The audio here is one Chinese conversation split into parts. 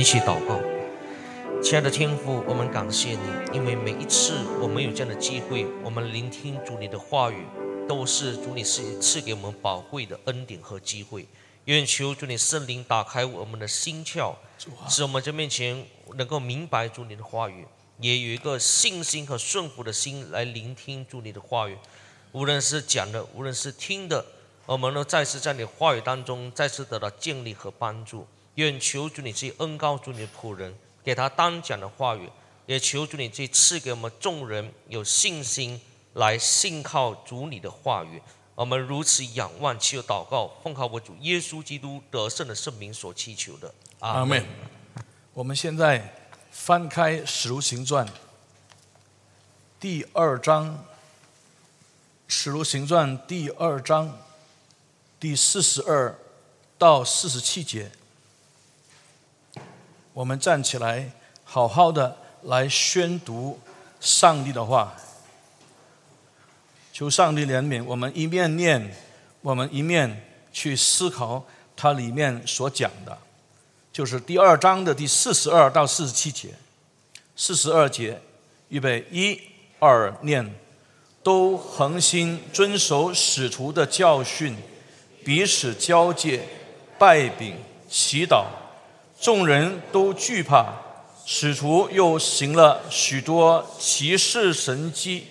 一起祷告，亲爱的天父，我们感谢你，因为每一次我们有这样的机会，我们聆听主你的话语，都是主你是赐给我们宝贵的恩典和机会。愿求主你圣灵打开我们的心窍，使我们在面前能够明白主你的话语，也有一个信心和顺服的心来聆听主你的话语。无论是讲的，无论是听的，我们都再次在你话语当中再次得到建立和帮助。愿求主你去恩高主你的仆人，给他当讲的话语，也求主你去赐给我们众人有信心来信靠主你的话语。我们如此仰望，祈求祷告，奉靠我主耶稣基督得胜的圣名所祈求的。阿门。我们现在翻开《使徒行传》第二章，《使徒行传》第二章第四十二到四十七节。我们站起来，好好的来宣读上帝的话。求上帝怜悯，我们一面念，我们一面去思考它里面所讲的，就是第二章的第四十二到四十七节。四十二节，预备一二念，都恒心遵守使徒的教训，彼此交接，拜饼，祈祷。众人都惧怕，使徒又行了许多奇事神迹。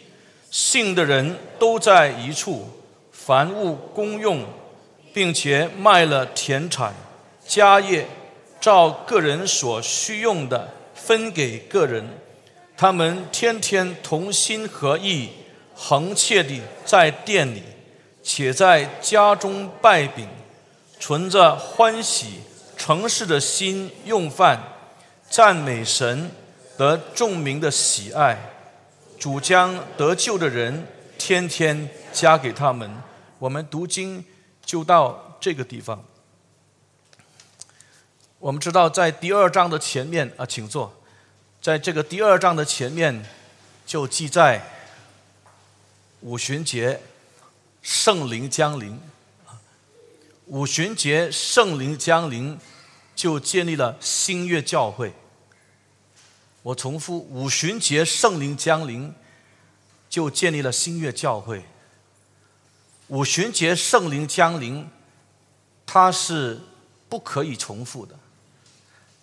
信的人都在一处，凡物公用，并且卖了田产、家业，照个人所需用的分给个人。他们天天同心合意，恒切地在店里，且在家中拜饼，存着欢喜城市的心用饭，赞美神，得众民的喜爱。主将得救的人天天加给他们。我们读经就到这个地方。我们知道，在第二章的前面啊，请坐。在这个第二章的前面，就记载五旬节圣灵降临。五旬节圣灵降临，就建立了新月教会。我重复，五旬节圣灵降临，就建立了新月教会。五旬节圣灵降临，它是不可以重复的。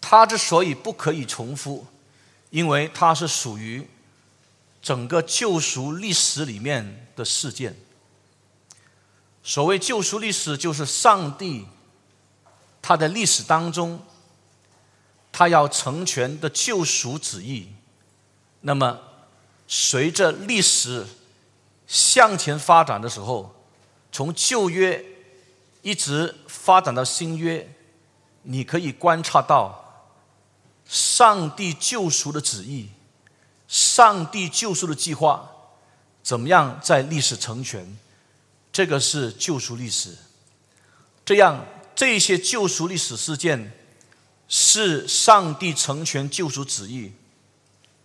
它之所以不可以重复，因为它是属于整个救赎历史里面的事件。所谓救赎历史，就是上帝他在历史当中。他要成全的救赎旨意，那么随着历史向前发展的时候，从旧约一直发展到新约，你可以观察到上帝救赎的旨意，上帝救赎的计划怎么样在历史成全？这个是救赎历史。这样这些救赎历史事件。是上帝成全救赎旨意，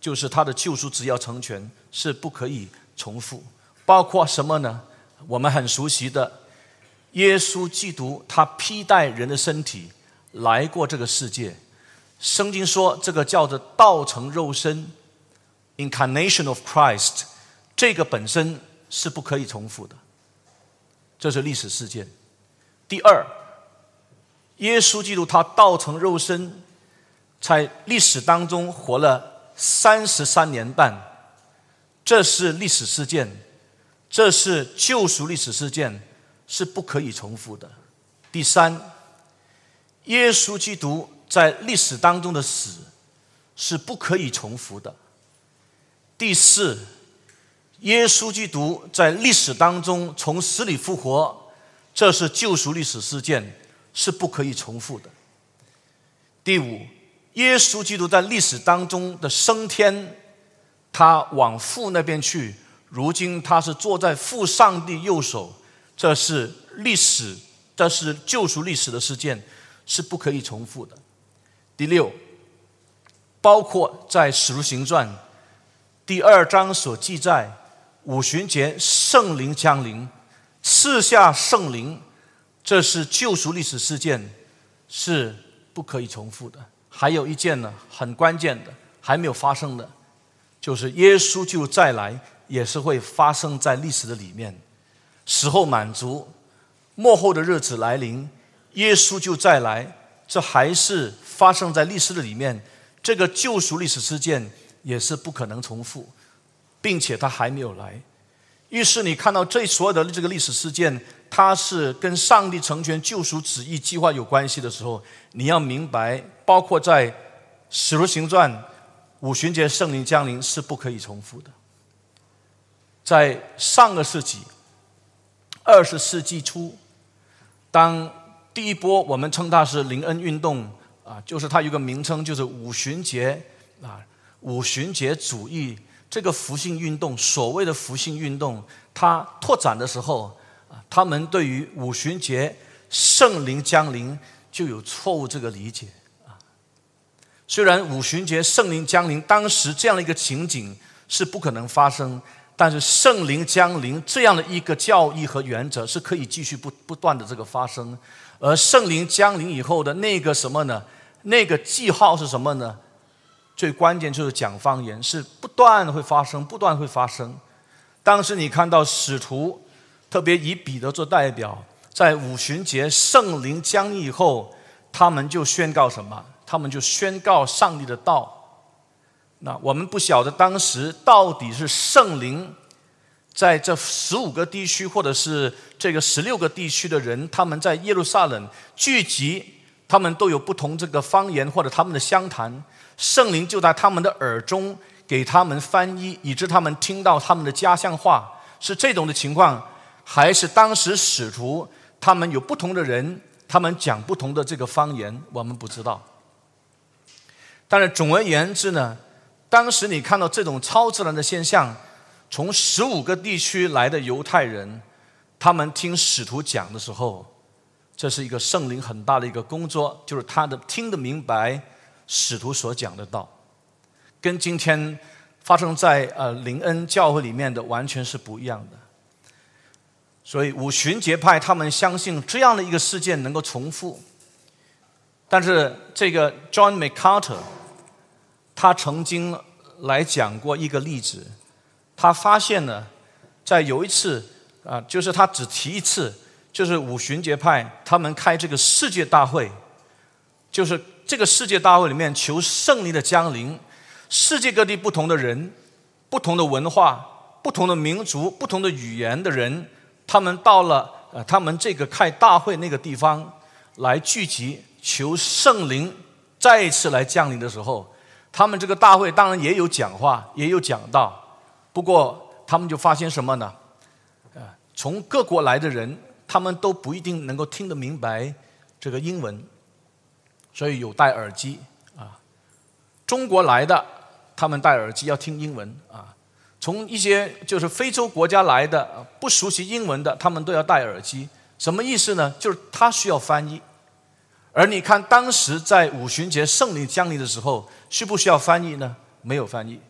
就是他的救赎旨意要成全，是不可以重复。包括什么呢？我们很熟悉的，耶稣基督他披戴人的身体来过这个世界。圣经说这个叫做道成肉身 （incarnation of Christ），这个本身是不可以重复的。这是历史事件。第二。耶稣基督他道成肉身，在历史当中活了三十三年半，这是历史事件，这是救赎历史事件，是不可以重复的。第三，耶稣基督在历史当中的死是不可以重复的。第四，耶稣基督在历史当中从死里复活，这是救赎历史事件。是不可以重复的。第五，耶稣基督在历史当中的升天，他往父那边去，如今他是坐在父上帝右手，这是历史，这是救赎历史的事件，是不可以重复的。第六，包括在使徒行传第二章所记载，五旬节圣灵降临，赐下圣灵。这是救赎历史事件，是不可以重复的。还有一件呢，很关键的还没有发生的，就是耶稣就再来，也是会发生在历史的里面。时候满足，末后的日子来临，耶稣就再来，这还是发生在历史的里面。这个救赎历史事件也是不可能重复，并且他还没有来。于是你看到这所有的这个历史事件，它是跟上帝成全救赎旨意计划有关系的时候，你要明白，包括在《使徒行传》五旬节圣灵降临是不可以重复的。在上个世纪。二十世纪初，当第一波我们称它是灵恩运动啊，就是它有个名称，就是五旬节啊，五旬节主义这个福性运动，所谓的福性运动，它拓展的时候啊，他们对于五旬节圣灵降临就有错误这个理解啊。虽然五旬节圣灵降临当时这样的一个情景是不可能发生。但是圣灵降临这样的一个教义和原则是可以继续不不断的这个发生，而圣灵降临以后的那个什么呢？那个记号是什么呢？最关键就是讲方言是不断会发生，不断会发生。当时你看到使徒，特别以彼得做代表，在五旬节圣灵降临以后，他们就宣告什么？他们就宣告上帝的道。那我们不晓得当时到底是圣灵在这十五个地区，或者是这个十六个地区的人，他们在耶路撒冷聚集，他们都有不同这个方言或者他们的相谈，圣灵就在他们的耳中给他们翻译，以致他们听到他们的家乡话，是这种的情况，还是当时使徒他们有不同的人，他们讲不同的这个方言，我们不知道。但是总而言之呢？当时你看到这种超自然的现象，从十五个地区来的犹太人，他们听使徒讲的时候，这是一个圣灵很大的一个工作，就是他的听得明白使徒所讲的道，跟今天发生在呃林恩教会里面的完全是不一样的。所以五旬节派他们相信这样的一个事件能够重复，但是这个 John MacArthur。他曾经来讲过一个例子，他发现呢，在有一次啊，就是他只提一次，就是五旬节派他们开这个世界大会，就是这个世界大会里面求胜利的降临，世界各地不同的人、不同的文化、不同的民族、不同的语言的人，他们到了呃他们这个开大会那个地方来聚集，求圣灵再一次来降临的时候。他们这个大会当然也有讲话，也有讲道，不过他们就发现什么呢？呃，从各国来的人，他们都不一定能够听得明白这个英文，所以有戴耳机啊。中国来的，他们戴耳机要听英文啊。从一些就是非洲国家来的，不熟悉英文的，他们都要戴耳机。什么意思呢？就是他需要翻译。而你看，当时在五旬节圣灵降临的时候，需不需要翻译呢？没有翻译，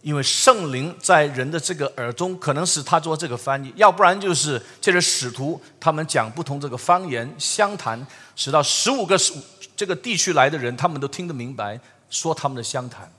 因为圣灵在人的这个耳中，可能是他做这个翻译，要不然就是这些使徒他们讲不同这个方言相谈，使到十五个这个地区来的人，他们都听得明白说他们的湘谈，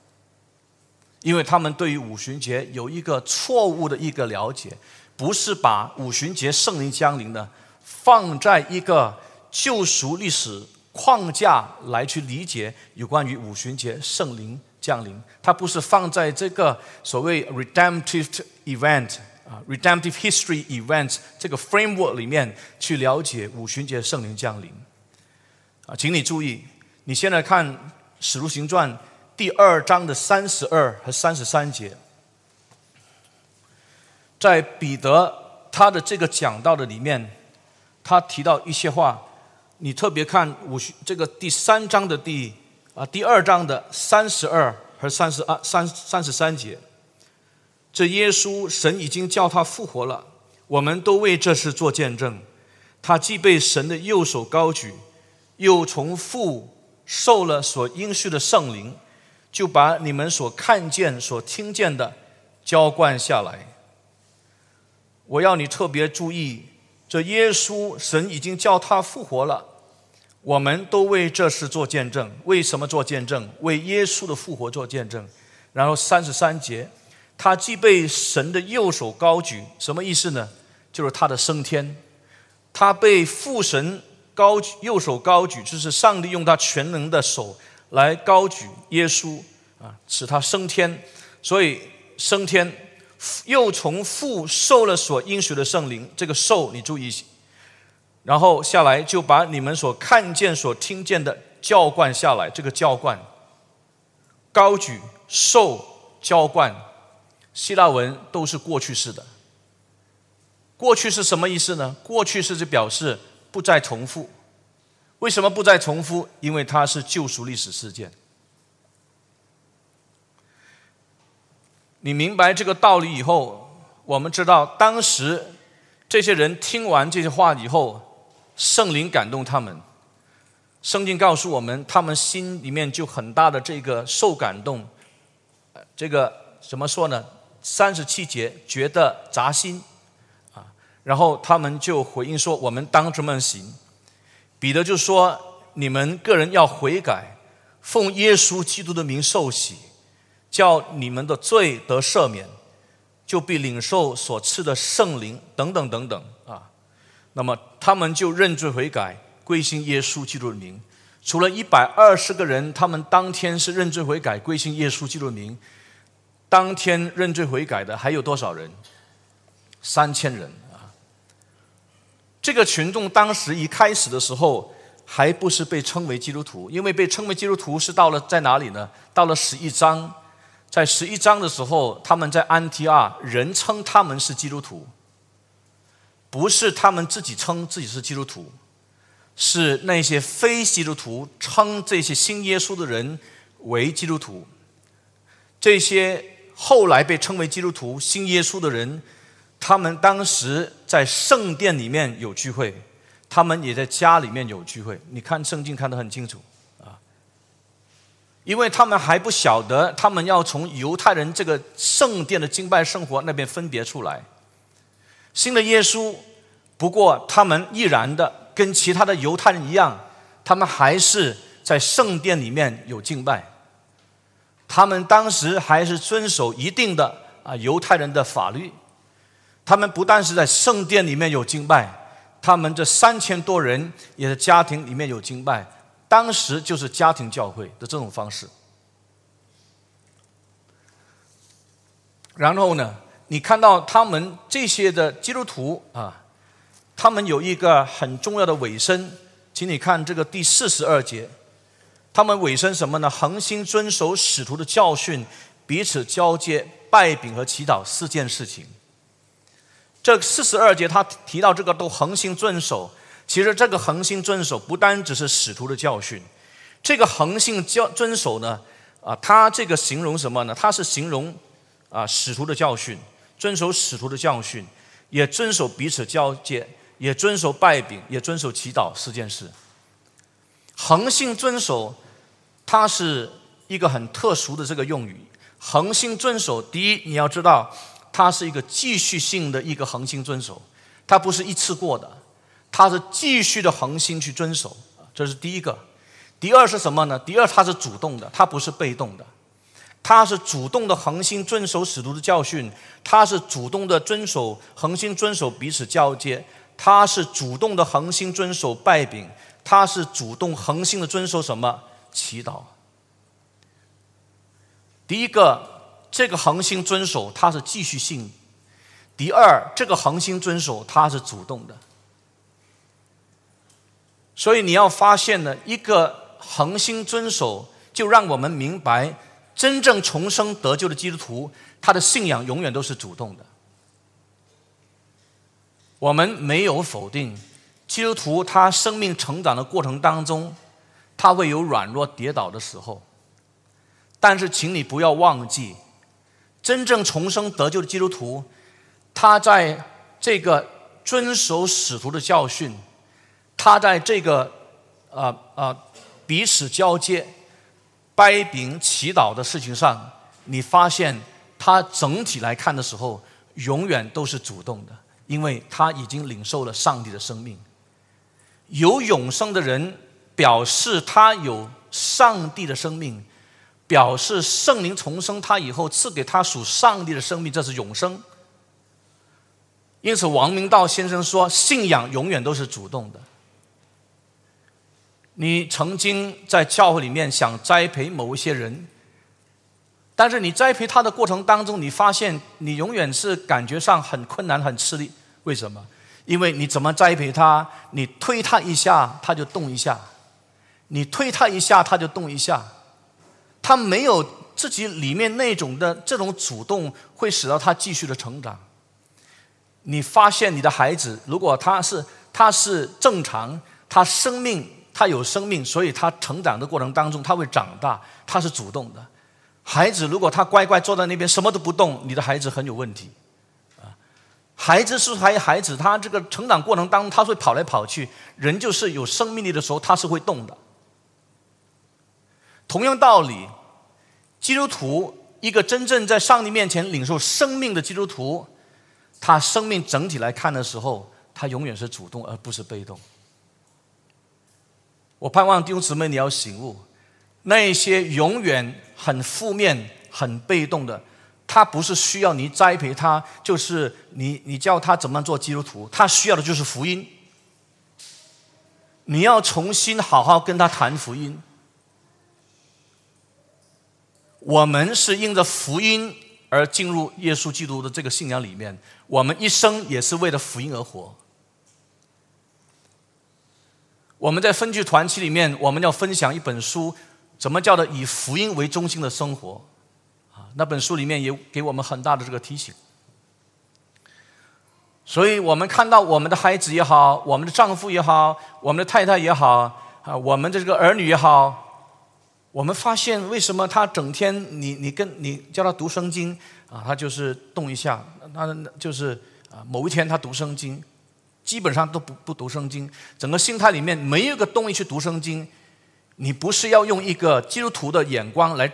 因为他们对于五旬节有一个错误的一个了解，不是把五旬节圣灵降临呢放在一个。救赎历史框架来去理解有关于五旬节圣灵降临，它不是放在这个所谓 redemptive event 啊 redemptive history event 这个 framework 里面去了解五旬节圣灵降临啊，请你注意，你现在看使徒行传第二章的三十二和三十三节，在彼得他的这个讲道的里面，他提到一些话。你特别看五这个第三章的第啊第二章的三十二和三十二三三十三节，这耶稣神已经叫他复活了，我们都为这事做见证。他既被神的右手高举，又从父受了所应许的圣灵，就把你们所看见、所听见的浇灌下来。我要你特别注意。这耶稣神已经叫他复活了，我们都为这事做见证。为什么做见证？为耶稣的复活做见证。然后三十三节，他既被神的右手高举，什么意思呢？就是他的升天。他被父神高举，右手高举，就是上帝用他全能的手来高举耶稣啊，使他升天。所以升天，又从父受了所应许的圣灵。这个受，你注意。然后下来就把你们所看见、所听见的浇灌下来。这个浇灌、高举、受、浇灌，希腊文都是过去式的。过去是什么意思呢？过去式就表示不再重复。为什么不再重复？因为它是救赎历史事件。你明白这个道理以后，我们知道当时这些人听完这些话以后。圣灵感动他们，圣经告诉我们，他们心里面就很大的这个受感动，这个怎么说呢？三十七节觉得扎心，然后他们就回应说：“我们当这么行。”彼得就说：“你们个人要悔改，奉耶稣基督的名受洗，叫你们的罪得赦免，就必领受所赐的圣灵，等等等等啊。”那么他们就认罪悔改，归信耶稣基督的名。除了一百二十个人，他们当天是认罪悔改，归信耶稣基督的名。当天认罪悔改的还有多少人？三千人！这个群众当时一开始的时候，还不是被称为基督徒，因为被称为基督徒是到了在哪里呢？到了十一章，在十一章的时候，他们在安提阿，人称他们是基督徒。不是他们自己称自己是基督徒，是那些非基督徒称这些信耶稣的人为基督徒。这些后来被称为基督徒、信耶稣的人，他们当时在圣殿里面有聚会，他们也在家里面有聚会。你看圣经看得很清楚啊，因为他们还不晓得，他们要从犹太人这个圣殿的敬拜生活那边分别出来。信了耶稣，不过他们毅然的跟其他的犹太人一样，他们还是在圣殿里面有敬拜。他们当时还是遵守一定的啊犹太人的法律。他们不但是在圣殿里面有敬拜，他们这三千多人也在家庭里面有敬拜。当时就是家庭教会的这种方式。然后呢？你看到他们这些的基督徒啊，他们有一个很重要的尾声，请你看这个第四十二节，他们尾声什么呢？恒心遵守使徒的教训，彼此交接、拜饼和祈祷四件事情。这四十二节他提到这个都恒心遵守，其实这个恒心遵守不单只是使徒的教训，这个恒心教遵守呢，啊，他这个形容什么呢？他是形容啊使徒的教训。遵守使徒的教训，也遵守彼此交接，也遵守拜饼，也遵守祈祷四件事。恒心遵守，它是一个很特殊的这个用语。恒心遵守，第一你要知道，它是一个继续性的一个恒心遵守，它不是一次过的，它是继续的恒心去遵守。这是第一个。第二是什么呢？第二它是主动的，它不是被动的。他是主动的恒心遵守使徒的教训，他是主动的遵守恒心遵守彼此交接，他是主动的恒心遵守拜饼，他是主动恒心的遵守什么祈祷。第一个，这个恒心遵守它是继续性；第二，这个恒心遵守它是主动的。所以你要发现呢，一个恒心遵守，就让我们明白。真正重生得救的基督徒，他的信仰永远都是主动的。我们没有否定基督徒他生命成长的过程当中，他会有软弱跌倒的时候。但是，请你不要忘记，真正重生得救的基督徒，他在这个遵守使徒的教训，他在这个啊啊彼此交接。掰饼祈祷的事情上，你发现他整体来看的时候，永远都是主动的，因为他已经领受了上帝的生命。有永生的人，表示他有上帝的生命，表示圣灵重生他以后赐给他属上帝的生命，这是永生。因此，王明道先生说，信仰永远都是主动的。你曾经在教会里面想栽培某一些人，但是你栽培他的过程当中，你发现你永远是感觉上很困难、很吃力。为什么？因为你怎么栽培他，你推他一下，他就动一下；你推他一下，他就动一下。他没有自己里面那种的这种主动，会使到他继续的成长。你发现你的孩子，如果他是他是正常，他生命他有生命，所以他成长的过程当中他会长大，他是主动的。孩子如果他乖乖坐在那边什么都不动，你的孩子很有问题啊。孩子是还孩子，他这个成长过程当中他会跑来跑去，人就是有生命力的时候他是会动的。同样道理，基督徒一个真正在上帝面前领受生命的基督徒。他生命整体来看的时候，他永远是主动而不是被动。我盼望弟兄姊妹你要醒悟，那些永远很负面、很被动的，他不是需要你栽培他，就是你你教他怎么做基督徒，他需要的就是福音。你要重新好好跟他谈福音。我们是因着福音。而进入耶稣基督的这个信仰里面，我们一生也是为了福音而活。我们在分剧团期里面，我们要分享一本书，怎么叫做以福音为中心的生活？啊，那本书里面也给我们很大的这个提醒。所以我们看到我们的孩子也好，我们的丈夫也好，我们的太太也好，啊，我们的这个儿女也好。我们发现，为什么他整天你你跟你叫他读圣经啊，他就是动一下，他就是啊，某一天他读圣经，基本上都不不读圣经，整个心态里面没有个动力去读圣经。你不是要用一个基督徒的眼光来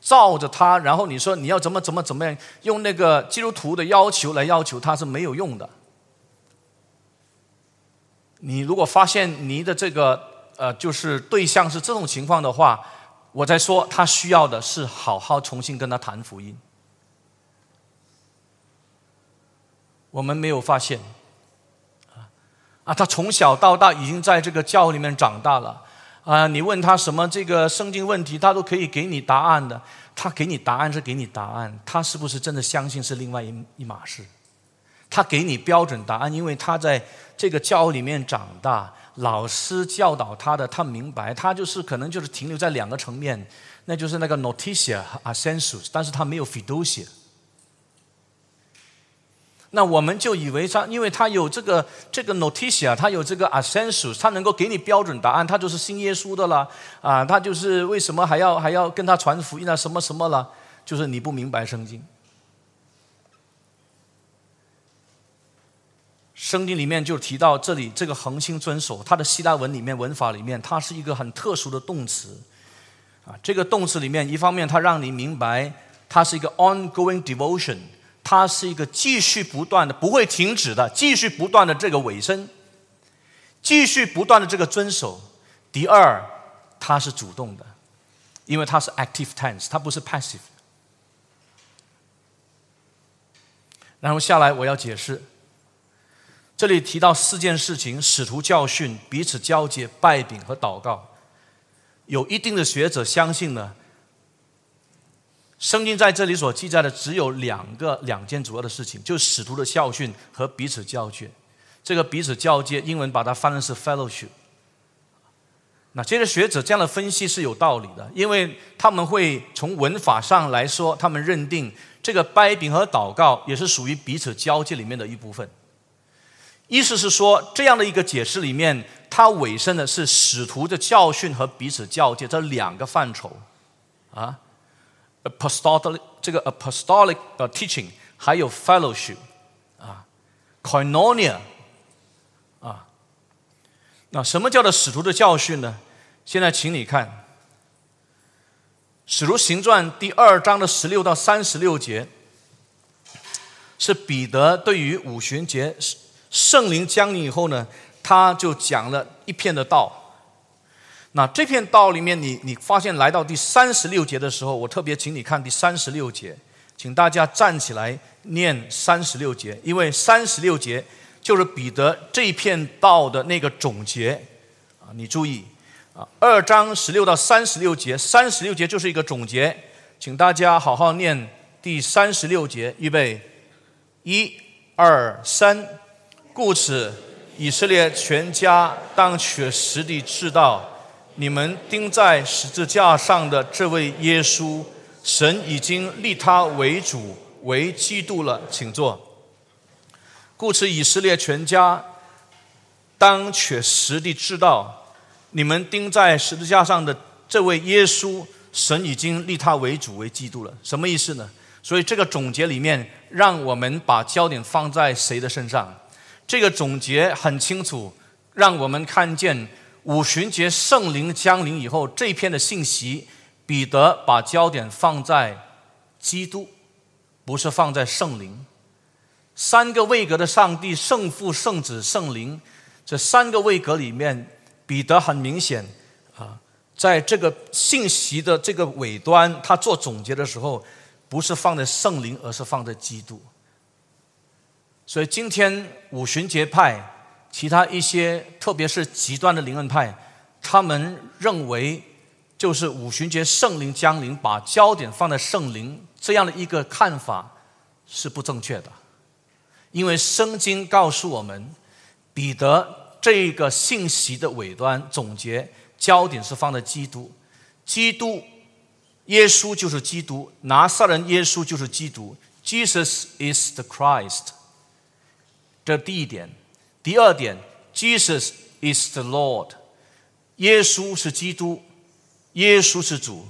照着他，然后你说你要怎么怎么怎么样，用那个基督徒的要求来要求他是没有用的。你如果发现你的这个呃就是对象是这种情况的话，我在说，他需要的是好好重新跟他谈福音。我们没有发现，啊啊，他从小到大已经在这个教里面长大了，啊，你问他什么这个圣经问题，他都可以给你答案的。他给你答案是给你答案，他是不是真的相信是另外一一码事？他给你标准答案，因为他在这个教里面长大。老师教导他的，他明白，他就是可能就是停留在两个层面，那就是那个 noticia 和 assensus，但是他没有 fiducia。那我们就以为他，因为他有这个这个 noticia，他有这个 assensus，他能够给你标准答案，他就是信耶稣的了啊，他就是为什么还要还要跟他传福音啊，什么什么了，就是你不明白圣经。圣经里面就提到这里，这个恒心遵守，它的希腊文里面文法里面，它是一个很特殊的动词，啊，这个动词里面，一方面它让你明白，它是一个 ongoing devotion，它是一个继续不断的、不会停止的、继续不断的这个尾声，继续不断的这个遵守。第二，它是主动的，因为它是 active tense，它不是 passive。然后下来我要解释。这里提到四件事情：使徒教训、彼此交接、拜饼和祷告。有一定的学者相信呢，圣经在这里所记载的只有两个两件主要的事情，就是使徒的教训和彼此交接。这个彼此交接，英文把它翻的是 fellowship。那这些学者这样的分析是有道理的，因为他们会从文法上来说，他们认定这个拜饼和祷告也是属于彼此交接里面的一部分。意思是说，这样的一个解释里面，它尾声的是使徒的教训和彼此教诫这两个范畴，啊，apostolic 这个 apostolic 呃 teaching，还有 fellowship，啊，koinonia，啊，那什么叫做使徒的教训呢？现在请你看，《使徒行传》第二章的十六到三十六节，是彼得对于五旬节。圣灵降临以后呢，他就讲了一片的道。那这篇道里面，你你发现来到第三十六节的时候，我特别请你看第三十六节，请大家站起来念三十六节，因为三十六节就是彼得这片道的那个总结啊。你注意啊，二章十六到三十六节，三十六节就是一个总结，请大家好好念第三十六节，预备，一、二、三，故此以色列全家当确实地知道。你们钉在十字架上的这位耶稣，神已经立他为主为基督了，请坐。故此，以色列全家当确实地知道，你们钉在十字架上的这位耶稣，神已经立他为主为基督了。什么意思呢？所以这个总结里面，让我们把焦点放在谁的身上？这个总结很清楚，让我们看见。五旬节圣灵降临以后，这一篇的信息，彼得把焦点放在基督，不是放在圣灵。三个位格的上帝，圣父、圣子、圣灵，这三个位格里面，彼得很明显啊，在这个信息的这个尾端，他做总结的时候，不是放在圣灵，而是放在基督。所以今天五旬节派。其他一些，特别是极端的灵恩派，他们认为就是五旬节圣灵降临，把焦点放在圣灵这样的一个看法是不正确的，因为圣经告诉我们，彼得这个信息的尾端总结焦点是放在基督，基督耶稣就是基督，拿撒人耶稣就是基督，Jesus is the Christ，这第一点。第二点，Jesus is the Lord，耶稣是基督，耶稣是主。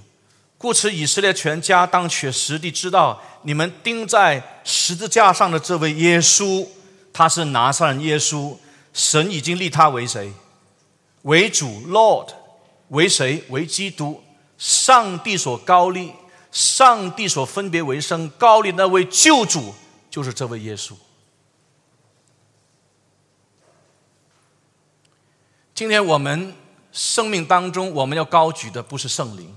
故此，以色列全家当确实地知道，你们钉在十字架上的这位耶稣，他是拿撒勒耶稣。神已经立他为谁？为主，Lord，为谁？为基督。上帝所高立，上帝所分别为圣高立那位救主，就是这位耶稣。今天我们生命当中，我们要高举的不是圣灵，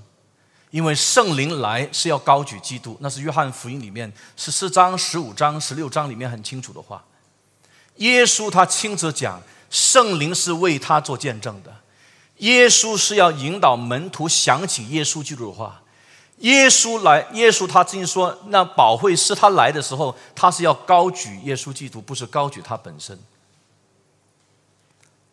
因为圣灵来是要高举基督，那是约翰福音里面十四章、十五章、十六章里面很清楚的话。耶稣他亲自讲，圣灵是为他做见证的，耶稣是要引导门徒想起耶稣基督的话。耶稣来，耶稣他曾经说，那宝会师他来的时候，他是要高举耶稣基督，不是高举他本身。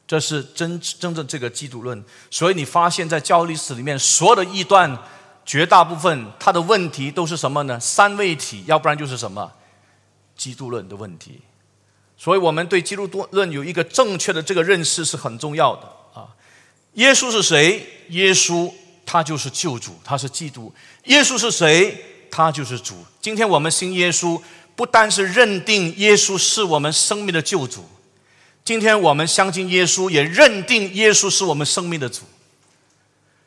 这是真真正这个基督论，所以你发现，在教历史里面，所有的异端，绝大部分它的问题都是什么呢？三位一体，要不然就是什么基督论的问题。所以我们对基督论有一个正确的这个认识是很重要的啊。耶稣是谁？耶稣他就是救主，他是基督。耶稣是谁？他就是主。今天我们信耶稣，不单是认定耶稣是我们生命的救主。今天我们相信耶稣，也认定耶稣是我们生命的主。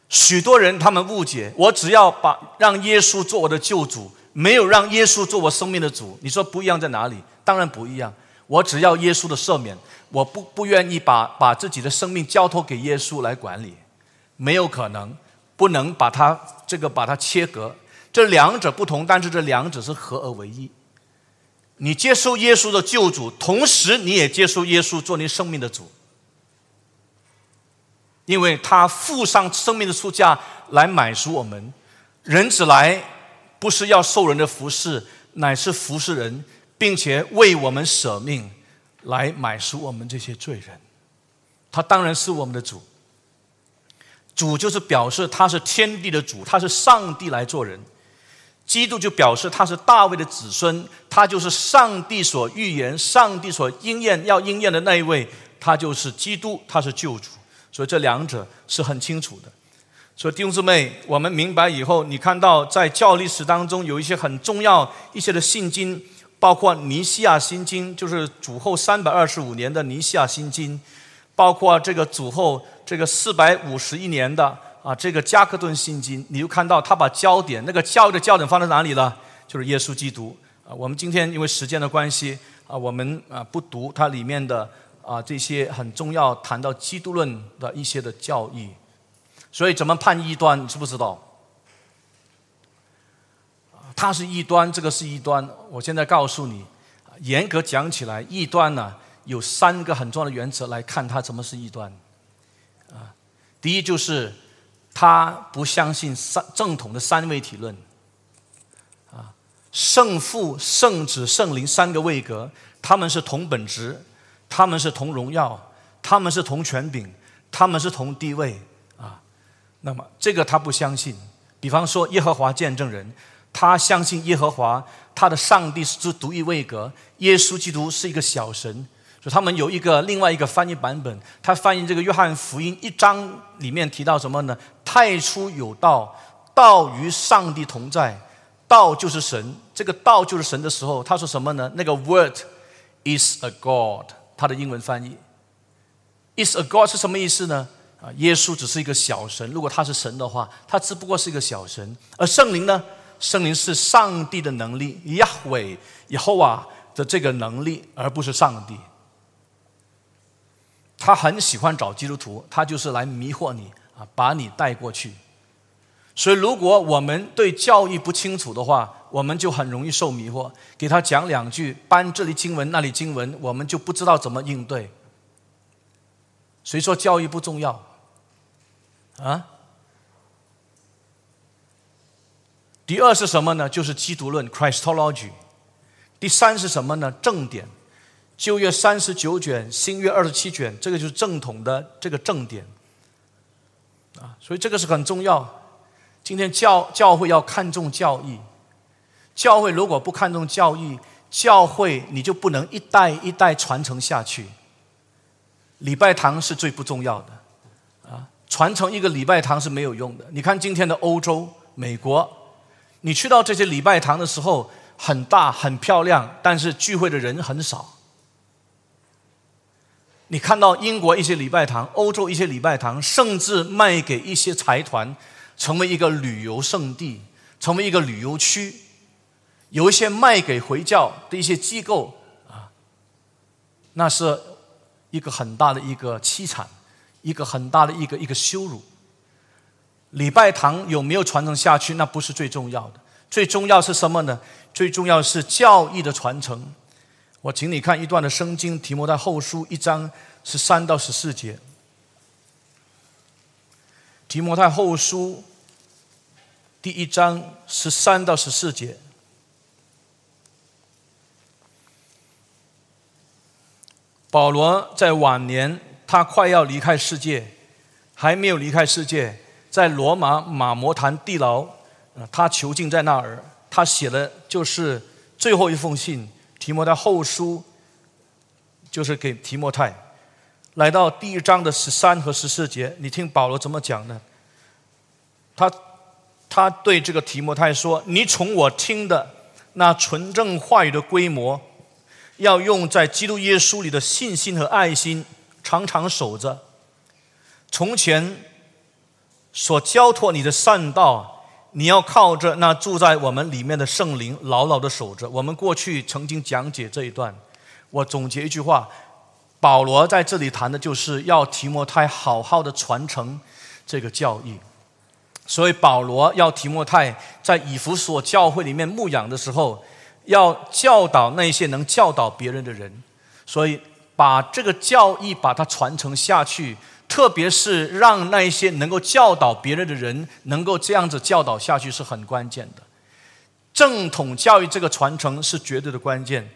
许多人他们误解，我只要把让耶稣做我的救主，没有让耶稣做我生命的主。你说不一样在哪里？当然不一样。我只要耶稣的赦免，我不不愿意把把自己的生命交托给耶稣来管理，没有可能，不能把它这个把它切割。这两者不同，但是这两者是合而为一。你接受耶稣的救主，同时你也接受耶稣做你生命的主，因为他付上生命的出价来买赎我们。人子来不是要受人的服侍，乃是服侍人，并且为我们舍命来买赎我们这些罪人。他当然是我们的主，主就是表示他是天地的主，他是上帝来做人。基督就表示他是大卫的子孙，他就是上帝所预言、上帝所应验要应验的那一位，他就是基督，他是救主。所以这两者是很清楚的。所以弟兄姊妹，我们明白以后，你看到在教历史当中有一些很重要一些的信经，包括尼西亚新经，就是主后三百二十五年的尼西亚新经，包括这个主后这个四百五十一年的。啊，这个加克顿信经，你就看到他把焦点，那个教育的焦点放在哪里了？就是耶稣基督。啊，我们今天因为时间的关系，啊，我们啊不读它里面的啊这些很重要谈到基督论的一些的教义。所以怎么判异端，你知不知道？他是异端，这个是异端。我现在告诉你，严格讲起来，异端呢有三个很重要的原则来看它怎么是异端。啊，第一就是他不相信三正统的三位体论。啊，圣父、圣子、圣灵三个位格，他们是同本质，他们是同荣耀，他们是同权柄，他们是同地位。啊，那么这个他不相信。比方说耶和华见证人。他相信耶和华，他的上帝是独一位格，耶稣基督是一个小神。所以他们有一个另外一个翻译版本，他翻译这个约翰福音一章里面提到什么呢？太初有道，道与上帝同在，道就是神。这个道就是神的时候，他说什么呢？那个 word is a god，他的英文翻译 is a god 是什么意思呢？啊，耶稣只是一个小神。如果他是神的话，他只不过是一个小神。而圣灵呢？圣灵是上帝的能力，亚伟以后啊的这个能力，而不是上帝。他很喜欢找基督徒，他就是来迷惑你啊，把你带过去。所以，如果我们对教育不清楚的话，我们就很容易受迷惑。给他讲两句，搬这里经文那里经文，我们就不知道怎么应对。谁说教育不重要？啊？第二是什么呢？就是基督论 （Christology）。第三是什么呢？正典，旧约三十九卷，新约二十七卷，这个就是正统的这个正典。啊，所以这个是很重要。今天教教会要看重教义，教会如果不看重教义，教会你就不能一代一代传承下去。礼拜堂是最不重要的，啊，传承一个礼拜堂是没有用的。你看今天的欧洲、美国。你去到这些礼拜堂的时候，很大很漂亮，但是聚会的人很少。你看到英国一些礼拜堂、欧洲一些礼拜堂，甚至卖给一些财团，成为一个旅游胜地，成为一个旅游区。有一些卖给回教的一些机构啊，那是一个很大的一个凄惨，一个很大的一个一个羞辱。礼拜堂有没有传承下去？那不是最重要的，最重要是什么呢？最重要是教义的传承。我请你看一段的圣经，提摩太后书一章十三到十四节。提摩太后书第一章十三到十四节，保罗在晚年，他快要离开世界，还没有离开世界。在罗马马摩坛地牢，他囚禁在那儿。他写的就是最后一封信，提摩太后书，就是给提摩太。来到第一章的十三和十四节，你听保罗怎么讲呢？他他对这个提摩太说：“你从我听的那纯正话语的规模，要用在基督耶稣里的信心和爱心，常常守着。从前。”所交托你的善道，你要靠着那住在我们里面的圣灵，牢牢的守着。我们过去曾经讲解这一段，我总结一句话：保罗在这里谈的就是要提摩太好好的传承这个教义。所以保罗要提摩太在以弗所教会里面牧养的时候，要教导那些能教导别人的人，所以把这个教义把它传承下去。特别是让那一些能够教导别人的人能够这样子教导下去是很关键的。正统教育这个传承是绝对的关键。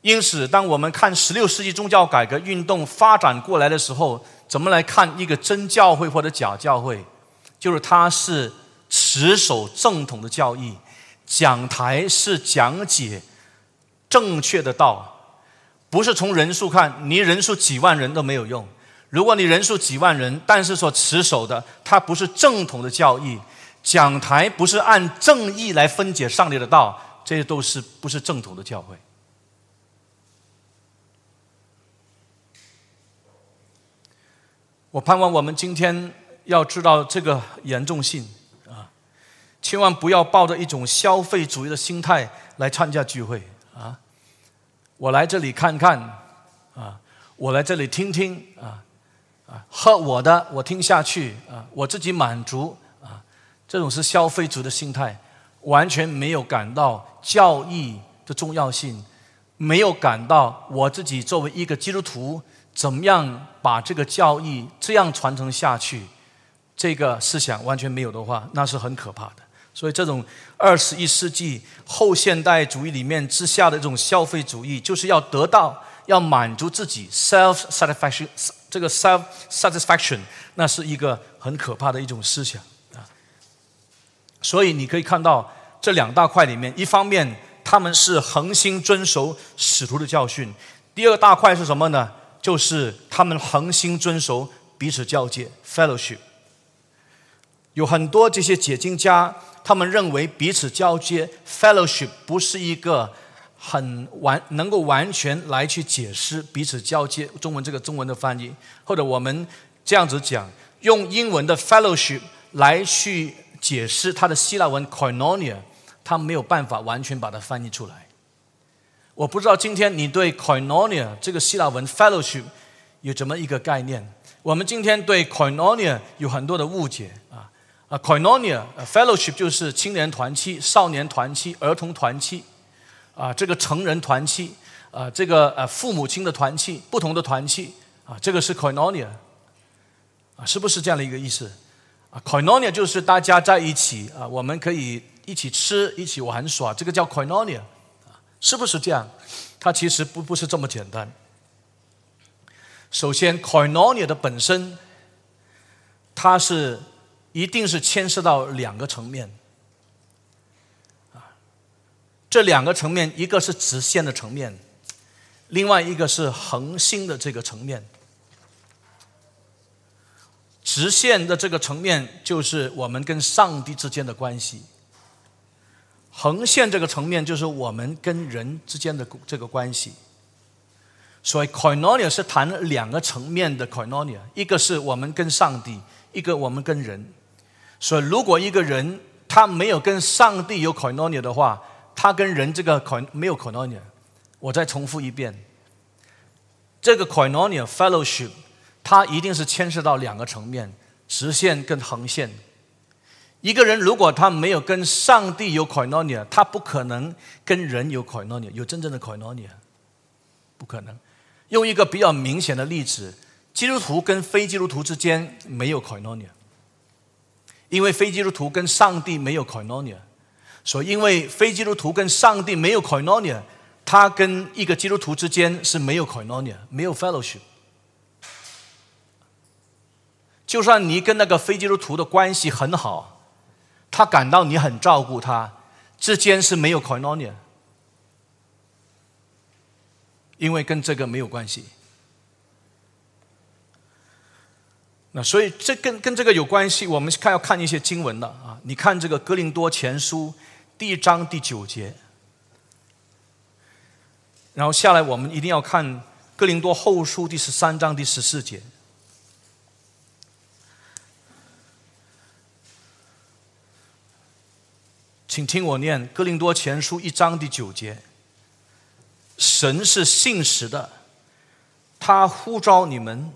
因此，当我们看十六世纪宗教改革运动发展过来的时候，怎么来看一个真教会或者假教会？就是它是持守正统的教义，讲台是讲解正确的道，不是从人数看，你人数几万人都没有用。如果你人数几万人，但是所持守的它不是正统的教义，讲台不是按正义来分解上帝的道，这些都是不是正统的教会。我盼望我们今天要知道这个严重性啊，千万不要抱着一种消费主义的心态来参加聚会啊！我来这里看看啊，我来这里听听啊。啊，喝我的，我听下去啊，我自己满足啊，这种是消费族的心态，完全没有感到教义的重要性，没有感到我自己作为一个基督徒，怎么样把这个教义这样传承下去，这个思想完全没有的话，那是很可怕的。所以，这种二十一世纪后现代主义里面之下的这种消费主义，就是要得到、要满足自己 self satisfaction，这个 self satisfaction，那是一个很可怕的一种思想啊。所以，你可以看到这两大块里面，一方面他们是恒心遵守使徒的教训；第二大块是什么呢？就是他们恒心遵守彼此交接 fellowship。有很多这些解经家。他们认为彼此交接 （fellowship） 不是一个很完能够完全来去解释彼此交接中文这个中文的翻译，或者我们这样子讲，用英文的 fellowship 来去解释它的希腊文 koinonia，它没有办法完全把它翻译出来。我不知道今天你对 koinonia 这个希腊文 fellowship 有怎么一个概念？我们今天对 koinonia 有很多的误解啊。啊，Koinonia，Fellowship 就是青年团契、少年团契、儿童团契，啊，这个成人团契，啊，这个呃父母亲的团契，不同的团契，啊，这个是 Koinonia，啊，是不是这样的一个意思？啊，Koinonia 就是大家在一起，啊，我们可以一起吃、一起玩耍，这个叫 Koinonia，是不是这样？它其实不不是这么简单。首先，Koinonia 的本身，它是。一定是牵涉到两个层面，这两个层面，一个是直线的层面，另外一个是恒星的这个层面。直线的这个层面就是我们跟上帝之间的关系，横线这个层面就是我们跟人之间的这个关系。所以，koinonia 是谈两个层面的 koinonia，一个是我们跟上帝，一个我们跟人。所以，如果一个人他没有跟上帝有 koinonia 的话，他跟人这个 ko 没有 koinonia。我再重复一遍，这个 koinonia fellowship，它一定是牵涉到两个层面：直线跟横线。一个人如果他没有跟上帝有 koinonia，他不可能跟人有 koinonia，有真正的 koinonia，不可能。用一个比较明显的例子，基督徒跟非基督徒之间没有 koinonia。因为非基督徒跟上帝没有 koinonia，说因为非基督徒跟上帝没有 c o i n o n i a 他跟一个基督徒之间是没有 c o i n o n i a 没有 fellowship。就算你跟那个非基督徒的关系很好，他感到你很照顾他，之间是没有 c o i n o n i a 因为跟这个没有关系。那所以这跟跟这个有关系，我们看要看一些经文了啊。你看这个《哥林多前书》第一章第九节，然后下来我们一定要看《哥林多后书》第十三章第十四节。请听我念《哥林多前书》一章第九节：神是信实的，他呼召你们。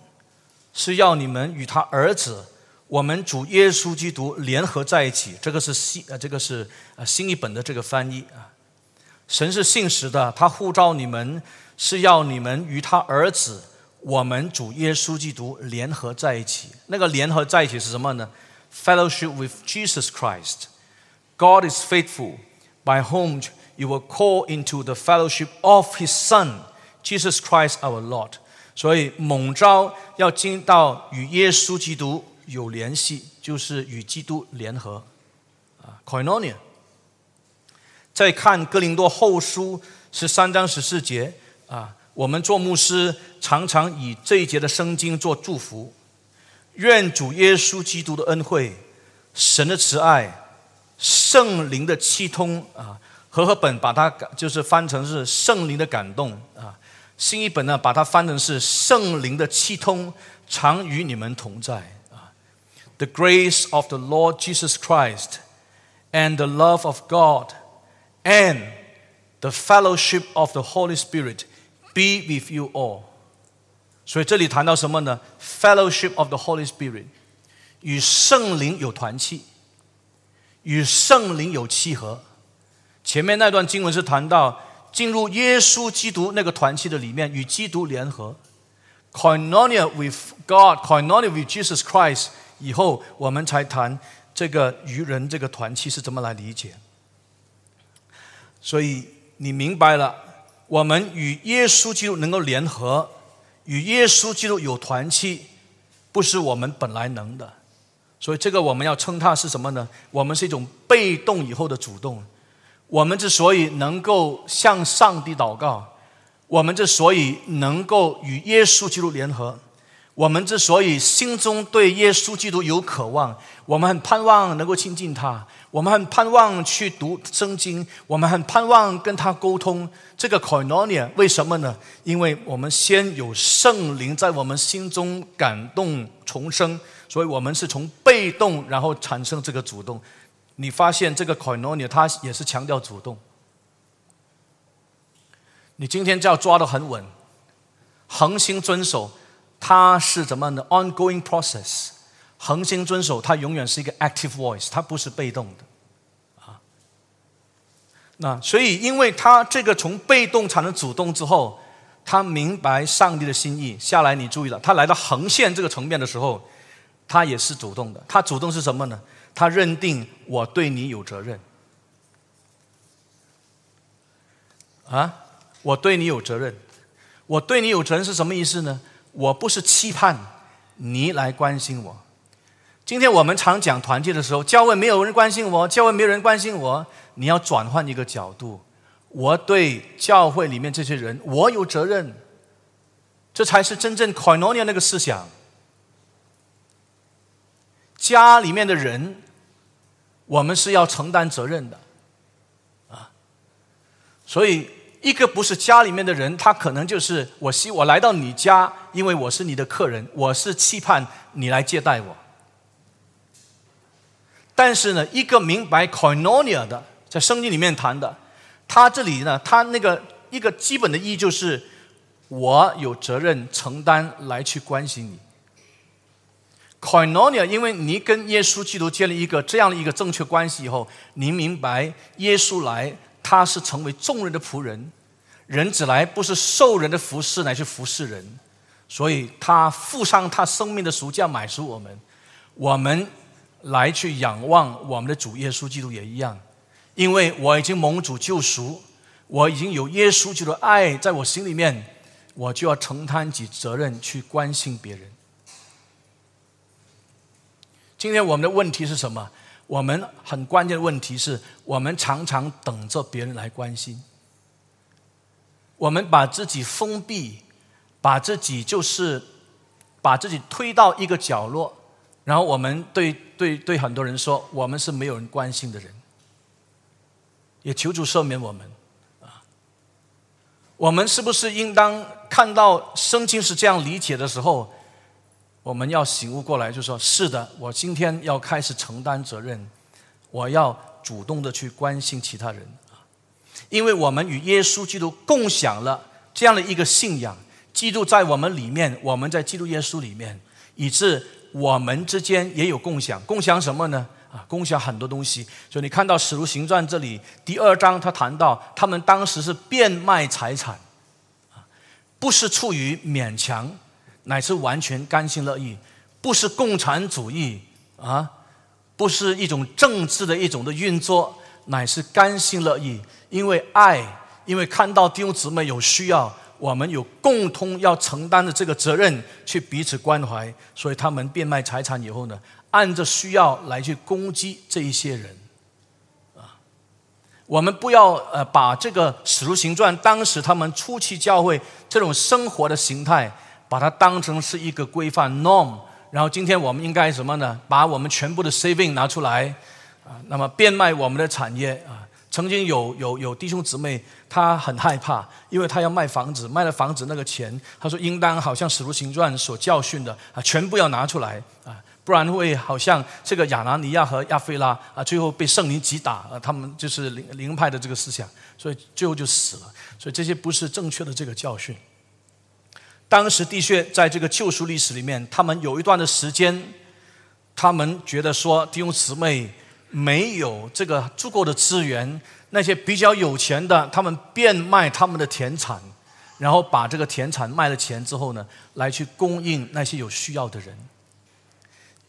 是要你们与他儿子，我们主耶稣基督联合在一起。这个是新呃，这个是呃新一本的这个翻译啊。神是信实的，他呼召你们，是要你们与他儿子，我们主耶稣基督联合在一起。那个联合在一起是什么呢？Fellowship with Jesus Christ. God is faithful, by whom you will call into the fellowship of His Son, Jesus Christ our Lord. 所以，猛招要进到与耶稣基督有联系，就是与基督联合啊，koinonia。再看哥林多后书十三章十四节啊，我们做牧师常常以这一节的圣经做祝福，愿主耶稣基督的恩惠、神的慈爱、圣灵的气通啊，和合本把它就是翻成是圣灵的感动啊。新一本呢，把它翻成是圣灵的气通，常与你们同在。The grace of the Lord Jesus Christ and the love of God and the fellowship of the Holy Spirit be with you all。 所以这里谈到什么呢？Fellowship of the Holy Spirit，与圣灵有团契，与圣灵有契合。前面那段经文是谈到进入耶稣基督那个团契的里面，与基督联合，Koinonia with God，Koinonia with Jesus Christ。 以后我们才谈这个愚人这个团契是怎么来理解。所以你明白了，我们与耶稣基督能够联合，与耶稣基督有团契，不是我们本来能的。所以这个我们要称它是什么呢？我们是一种被动以后的主动。我们之所以能够向上帝祷告，我们之所以能够与耶稣基督联合。我们之所以心中对耶稣基督有渴望，我们很盼望能够亲近他，我们很盼望去读圣经，我们很盼望跟他沟通。这个 koinonia 为什么呢？因为我们先有圣灵在我们心中感动重生，所以我们是从被动然后产生这个主动。你发现这个 koinonia 它也是强调主动。你今天就要抓得很稳，恒心遵守。它是怎么样的 ongoing process，恒心遵守，它永远是一个 active voice，它不是被动的，啊，那所以因为他这个从被动产生主动之后，他明白上帝的心意，下来你注意了，他来到横线这个层面的时候，他也是主动的，他主动是什么呢？他认定我对你有责任，啊，我对你有责任，我对你有责任是什么意思呢？我不是期盼你来关心我。今天我们常讲团结的时候，教会没有人关心我，教会没有人关心我。你要转换一个角度，我对教会里面这些人，我有责任。这才是真正 koinonia 那个思想。家里面的人，我们是要承担责任的，啊，所以。一个不是家里面的人，他可能就是我希我来到你家，因为我是你的客人，我是期盼你来接待我。但是呢，一个明白 koinonia 的，在圣经里面谈的，他这里呢，他那个一个基本的意义就是，我有责任承担来去关心你。koinonia，因为你跟耶稣基督建立一个这样的一个正确关系以后，你明白耶稣来。他是成为众人的仆人，人子来不是受人的服侍，乃是服侍人，所以他付上他生命的赎价买赎我们，我们来去仰望我们的主耶稣基督也一样，因为我已经蒙主救赎，我已经有耶稣基督爱在我心里面，我就要承担起责任去关心别人。今天我们的问题是什么？我们很关键的问题是我们常常等着别人来关心，我们把自己封闭，把自己就是把自己推到一个角落，然后我们对对对很多人说，我们是没有人关心的人，也求主赦免我们啊！我们是不是应当看到圣经是这样理解的时候？我们要醒悟过来，就说：是的，我今天要开始承担责任，我要主动的去关心其他人啊！因为我们与耶稣基督共享了这样的一个信仰，基督在我们里面，我们在基督耶稣里面，以致我们之间也有共享。共享什么呢？啊，共享很多东西。所以你看到《使徒行传》这里第二章，他谈到他们当时是变卖财产，啊，不是出于勉强。乃是完全甘心乐意，不是共产主义啊，不是一种政治的一种的运作，乃是甘心乐意，因为爱，因为看到弟兄姊妹有需要，我们有共同要承担的这个责任，去彼此关怀，所以他们变卖财产以后呢，按着需要来去攻击这一些人，啊，我们不要呃把这个使徒行传当时他们初期教会这种生活的形态。把它当成是一个规范 norm，然后今天我们应该什么呢？把我们全部的 saving 拿出来啊，那么变卖我们的产业啊。曾经有有有弟兄姊妹，他很害怕，因为他要卖房子，卖了房子那个钱，他说应当好像使徒行传所教训的啊，全部要拿出来啊，不然会好像这个亚拿尼亚和亚非拉啊，最后被圣灵击打啊，他们就是灵灵派的这个思想，所以最后就死了。所以这些不是正确的这个教训。当时的确在这个救赎历史里面，他们有一段的时间，他们觉得说弟兄姊妹没有这个足够的资源，那些比较有钱的，他们变卖他们的田产，然后把这个田产卖了钱之后呢，来去供应那些有需要的人。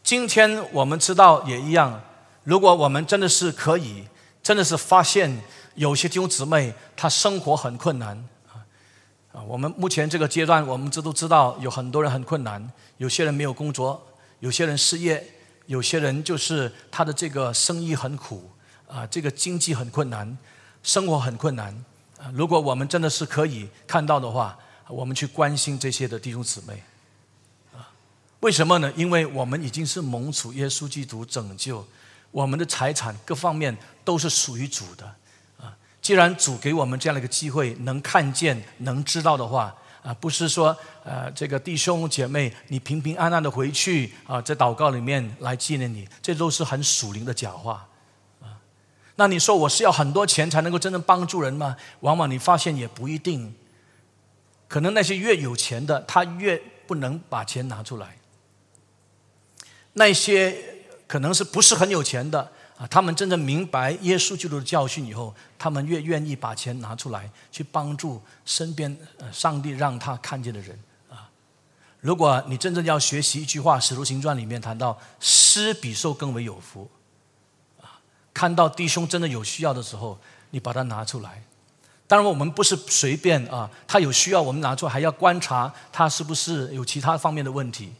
今天我们知道也一样，如果我们真的是可以，真的是发现有些弟兄姊妹他生活很困难啊，我们目前这个阶段，我们这都知道有很多人很困难，有些人没有工作，有些人失业，有些人就是他的这个生意很苦啊，这个经济很困难，生活很困难啊。如果我们真的是可以看到的话，我们去关心这些的弟兄姊妹。啊为什么呢？因为我们已经是蒙主耶稣基督拯救，我们的财产各方面都是属于主的。既然主给我们这样的一个机会，能看见、能知道的话啊，不是说呃，这个弟兄姐妹你平平安安的回去啊，在祷告里面来纪念你，这都是很属灵的假话啊。那你说我是要很多钱才能够真正帮助人吗？往往你发现也不一定，可能那些越有钱的，他越不能把钱拿出来。那些可能是不是很有钱的他们真正明白耶稣基督的教训以后，他们越愿意把钱拿出来去帮助身边上帝让他看见的人啊。如果你真正要学习一句话，《使徒行传》里面谈到“施比受更为有福”，啊，看到弟兄真的有需要的时候，你把它拿出来。当然，我们不是随便啊，他有需要我们拿出来，还要观察他是不是有其他方面的问题。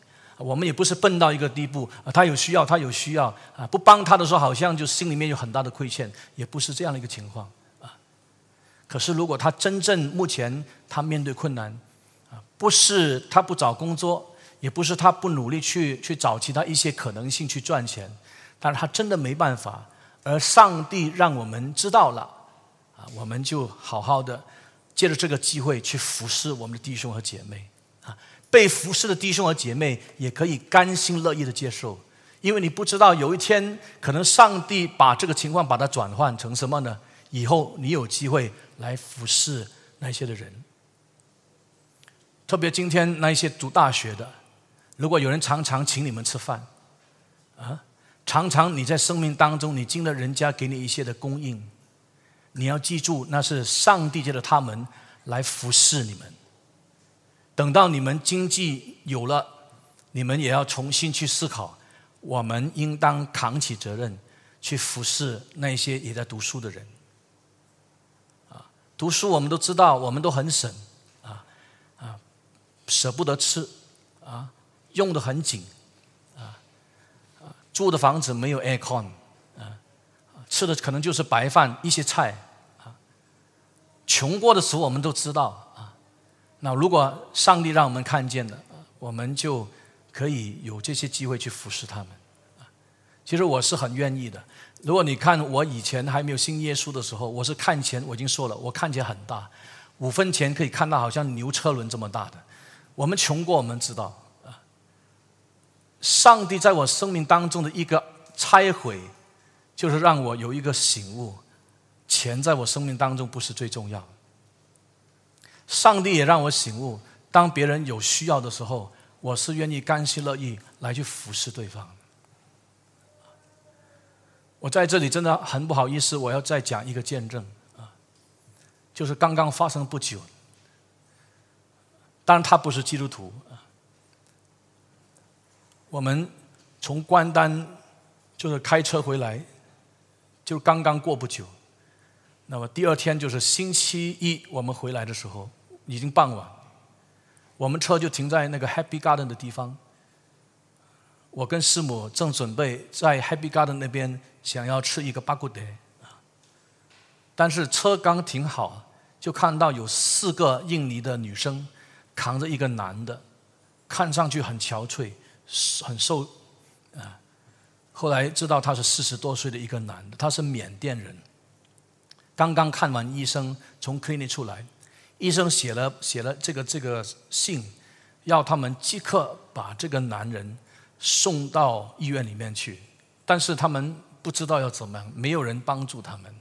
我们也不是笨到一个地步啊，他有需要，他有需要啊，不帮他的时候，好像就心里面有很大的亏欠，也不是这样的一个情况啊。可是，如果他真正目前他面对困难啊，不是他不找工作，也不是他不努力去去找其他一些可能性去赚钱，但是他真的没办法，而上帝让我们知道了啊，我们就好好的借着这个机会去服侍我们的弟兄和姐妹。啊被服侍的弟兄和姐妹也可以甘心乐意的接受，因为你不知道有一天可能上帝把这个情况把它转换成什么呢？以后你有机会来服侍那些的人。特别今天那一些读大学的，如果有人常常请你们吃饭，啊，常常你在生命当中你经了人家给你一些的供应，你要记住那是上帝借着他们来服侍你们。等到你们经济有了，你们也要重新去思考，我们应当扛起责任，去服侍那些也在读书的人。啊，读书我们都知道，我们都很省，啊啊，舍不得吃，啊，用的很紧，啊啊，住的房子没有 aircon，啊，吃的可能就是白饭一些菜，啊，穷过的时候我们都知道。那如果上帝让我们看见了，我们就可以有这些机会去服侍他们。其实我是很愿意的。如果你看我以前还没有信耶稣的时候，我是看钱，我已经说了，我看钱很大，五分钱可以看到好像牛车轮这么大的。我们穷过，我们知道啊。上帝在我生命当中的一个拆毁，就是让我有一个醒悟：钱在我生命当中不是最重要。上帝也让我醒悟，当别人有需要的时候，我是愿意甘心乐意来去服侍对方。我在这里真的很不好意思，我要再讲一个见证啊，就是刚刚发生不久，当然他不是基督徒啊，我们从关丹就是开车回来，就刚刚过不久。那么第二天就是星期一，我们回来的时候已经傍晚，我们车就停在那个 Happy Garden 的地方。我跟师母正准备在 Happy Garden 那边想要吃一个巴古德，但是车刚停好，就看到有四个印尼的女生扛着一个男的，看上去很憔悴，很瘦啊。后来知道他是四十多岁的一个男的，他是缅甸人。刚刚看完医生，从 clinic 出来，医生写了写了这个这个信，要他们即刻把这个男人送到医院里面去，但是他们不知道要怎么样，没有人帮助他们。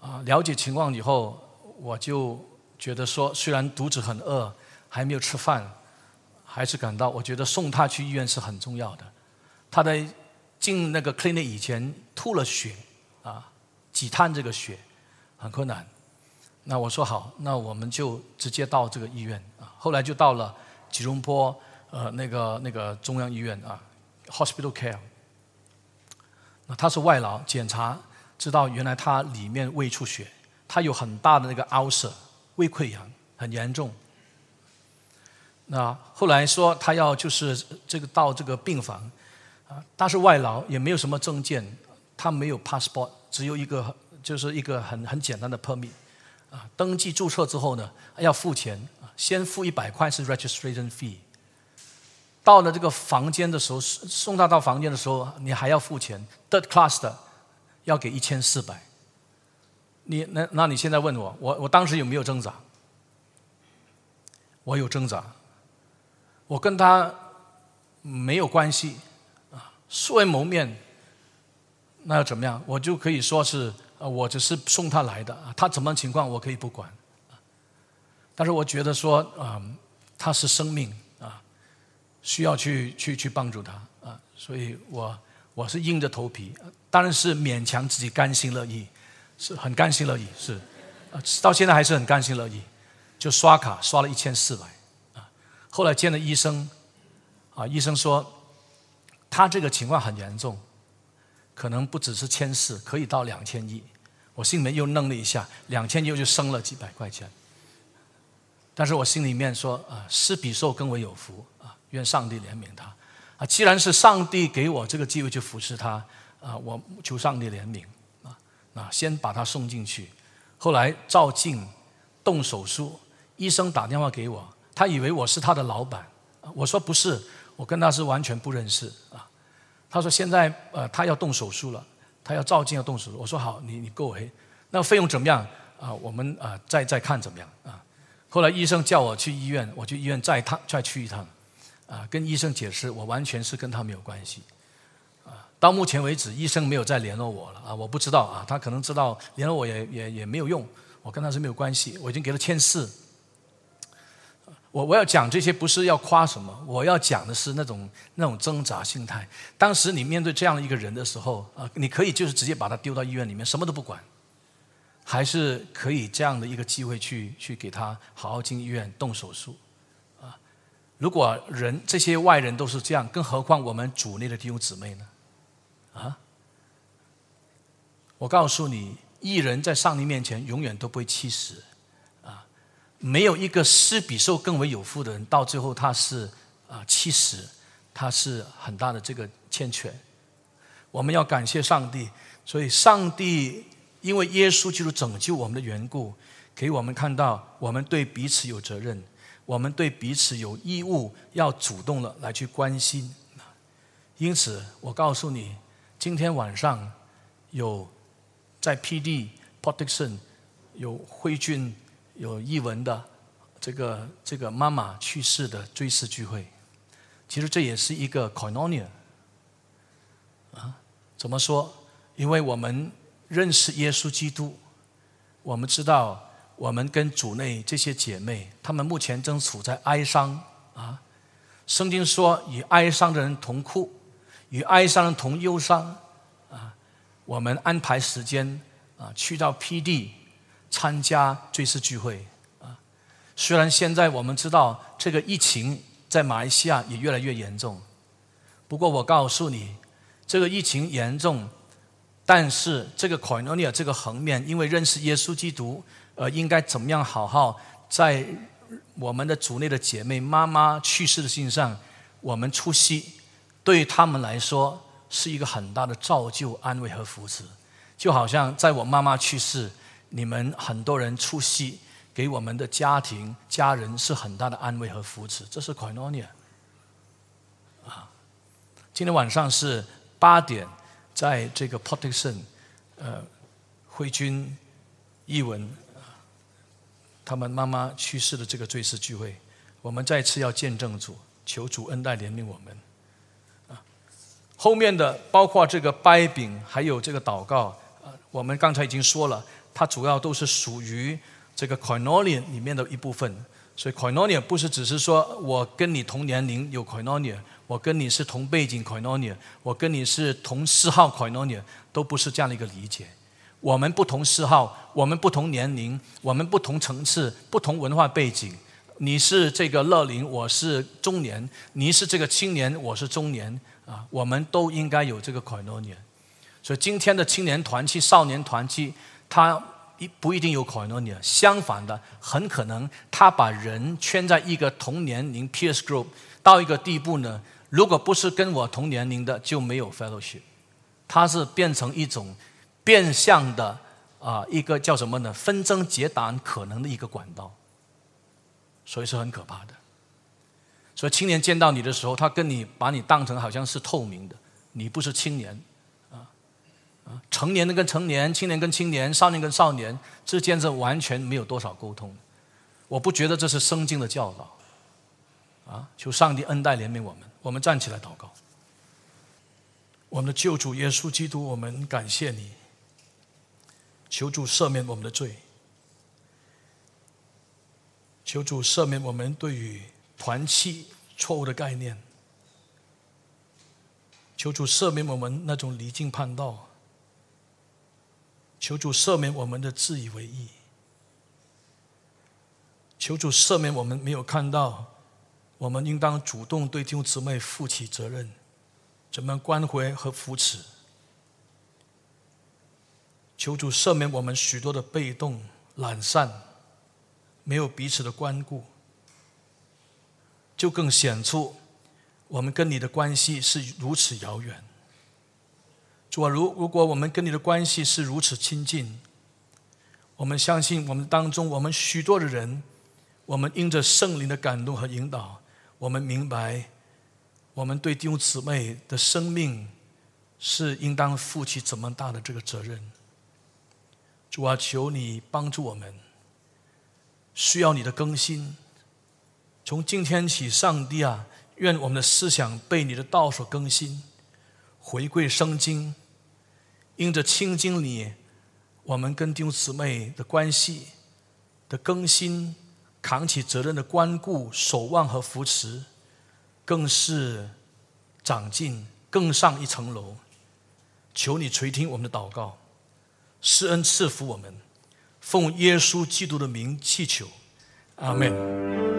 啊，了解情况以后，我就觉得说，虽然肚子很饿，还没有吃饭，还是感到我觉得送他去医院是很重要的。他在进那个 clinic 以前吐了血啊，挤探这个血很困难。那我说好，那我们就直接到这个医院啊。后来就到了吉隆坡呃那个那个中央医院啊，hospital care。那他是外劳，检查知道原来他里面胃出血，他有很大的那个 ulcer 胃溃疡，很严重。那后来说他要就是这个到这个病房啊，他是外劳，也没有什么证件，他没有 passport，只有一个就是一个很很简单的 permit。啊，登记注册之后呢，要付钱，先付一百块是 registration fee。到了这个房间的时候，送他到房间的时候，你还要付钱，third class 的要给一千四百。你那那你现在问我，我我当时有没有挣扎？我有挣扎，我跟他没有关系啊，素未谋面，那又怎么样？我就可以说是。呃，我只是送他来的，他怎么情况我可以不管，但是我觉得说啊，他是生命啊，需要去去去帮助他啊，所以我我是硬着头皮，当然是勉强自己甘心乐意，是很甘心乐意，是，到现在还是很甘心乐意，就刷卡刷了一千四百啊，后来见了医生啊，医生说他这个情况很严重。可能不只是千四，可以到两千亿。我心里面又愣了一下，两千亿就升了几百块钱。但是我心里面说啊，施比受更为有福啊，愿上帝怜悯他啊。既然是上帝给我这个机会去扶持他啊，我求上帝怜悯啊。啊，先把他送进去，后来照镜动手术，医生打电话给我，他以为我是他的老板，我说不是，我跟他是完全不认识啊。他说：“现在呃，他要动手术了，他要照镜要动手术。”我说：“好，你你够黑，那费用怎么样啊？我们啊再再看怎么样啊？”后来医生叫我去医院，我去医院再一趟再去一趟，啊，跟医生解释我完全是跟他没有关系，啊，到目前为止医生没有再联络我了啊，我不知道啊，他可能知道联络我也也也没有用，我跟他是没有关系，我已经给了签字。我我要讲这些不是要夸什么，我要讲的是那种那种挣扎心态。当时你面对这样的一个人的时候啊，你可以就是直接把他丢到医院里面，什么都不管，还是可以这样的一个机会去去给他好好进医院动手术啊。如果人这些外人都是这样，更何况我们主内的弟兄姊妹呢？啊，我告诉你，艺人在上帝面前永远都不会欺死。没有一个施比受更为有福的人，到最后他是啊，其实他是很大的这个欠缺。我们要感谢上帝，所以上帝因为耶稣基督拯救我们的缘故，给我们看到我们对彼此有责任，我们对彼此有义务要主动的来去关心。因此，我告诉你，今天晚上有在 P.D. Protection 有辉俊。有译文的这个这个妈妈去世的追思聚会，其实这也是一个 c o n o n i a 啊，怎么说？因为我们认识耶稣基督，我们知道我们跟主内这些姐妹，她们目前正处在哀伤啊。圣经说，与哀伤的人同哭，与哀伤的人同忧伤啊。我们安排时间啊，去到 P.D. 参加追思聚会啊！虽然现在我们知道这个疫情在马来西亚也越来越严重，不过我告诉你，这个疫情严重，但是这个 c o i n o n i a 这个横面，因为认识耶稣基督，呃，应该怎么样好好在我们的组内的姐妹妈妈去世的信上，我们出席，对于他们来说是一个很大的造就、安慰和扶持，就好像在我妈妈去世。你们很多人出席，给我们的家庭、家人是很大的安慰和扶持，这是 Koinonia。啊，今天晚上是八点，在这个 Protection，呃，辉君、译文，他们妈妈去世的这个追思聚会，我们再次要见证主，求主恩待怜悯我们。啊，后面的包括这个掰饼，还有这个祷告，我们刚才已经说了。它主要都是属于这个 c o i n o l i a 里面的一部分，所以 koinonia 不是只是说我跟你同年龄有 koinonia，我跟你是同背景 koinonia，我跟你是同嗜好 koinonia，都不是这样的一个理解。我们不同嗜好，我们不同年龄，我们不同层次，不同文化背景。你是这个乐龄，我是中年；你是这个青年，我是中年。啊，我们都应该有这个 koinonia。所以今天的青年团契、少年团契，他一不一定有 koinonia。相反的，很可能他把人圈在一个同年龄 peers group 到一个地步呢。如果不是跟我同年龄的，就没有 fellowship。它是变成一种变相的啊，一个叫什么呢？纷争结党可能的一个管道。所以是很可怕的。所以青年见到你的时候，他跟你把你当成好像是透明的，你不是青年，成年的跟成年，青年跟青年，少年跟少年之间是完全没有多少沟通。我不觉得这是圣经的教导，啊，求上帝恩待怜悯我们。我们站起来祷告。我们的救主耶稣基督，我们感谢你，求主赦免我们的罪。求主赦免我们对于团契错误的概念。求主赦免我们那种离经叛道。求主赦免我们的自以为意。求主赦免我们没有看到，我们应当主动对弟兄姊妹负起责任，怎么关怀和扶持。求主赦免我们许多的被动懒散。没有彼此的关顾，就更显出我们跟你的关系是如此遥远。主啊，如如果我们跟你的关系是如此亲近，我们相信我们当中我们许多的人，我们因着圣灵的感动和引导，我们明白我们对弟兄姊妹的生命是应当负起怎么大的这个责任。主啊，求你帮助我们。需要你的更新。从今天起，上帝啊，愿我们的思想被你的道所更新，回归圣经，因着亲近你，我们跟弟兄姊妹的关系的更新，扛起责任的关顾、守望和扶持，更是长进，更上一层楼。求你垂听我们的祷告，施恩赐福我们。奉耶稣基督的名祈求，阿门。